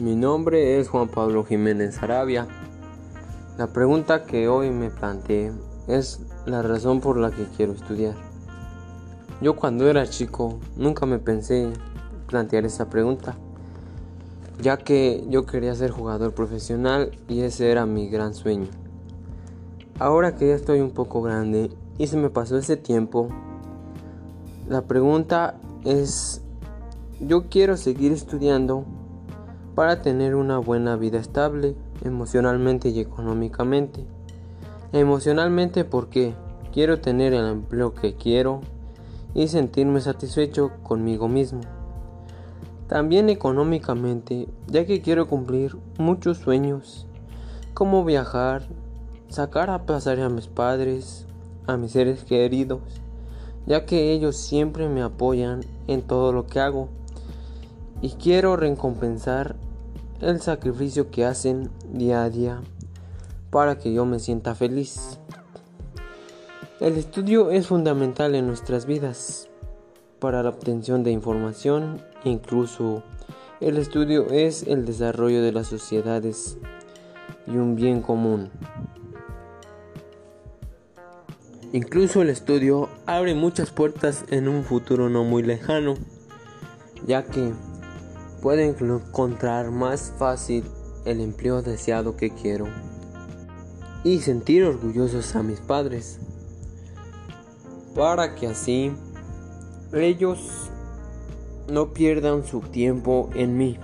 Mi nombre es Juan Pablo Jiménez Arabia. La pregunta que hoy me planteé es la razón por la que quiero estudiar. Yo cuando era chico nunca me pensé plantear esa pregunta, ya que yo quería ser jugador profesional y ese era mi gran sueño. Ahora que ya estoy un poco grande y se me pasó ese tiempo, la pregunta es, yo quiero seguir estudiando para tener una buena vida estable emocionalmente y económicamente. Emocionalmente porque quiero tener el empleo que quiero y sentirme satisfecho conmigo mismo. También económicamente, ya que quiero cumplir muchos sueños, como viajar, sacar a pasar a mis padres, a mis seres queridos, ya que ellos siempre me apoyan en todo lo que hago y quiero recompensar el sacrificio que hacen día a día para que yo me sienta feliz. El estudio es fundamental en nuestras vidas para la obtención de información, incluso el estudio es el desarrollo de las sociedades y un bien común. Incluso el estudio abre muchas puertas en un futuro no muy lejano, ya que pueden encontrar más fácil el empleo deseado que quiero y sentir orgullosos a mis padres para que así ellos no pierdan su tiempo en mí.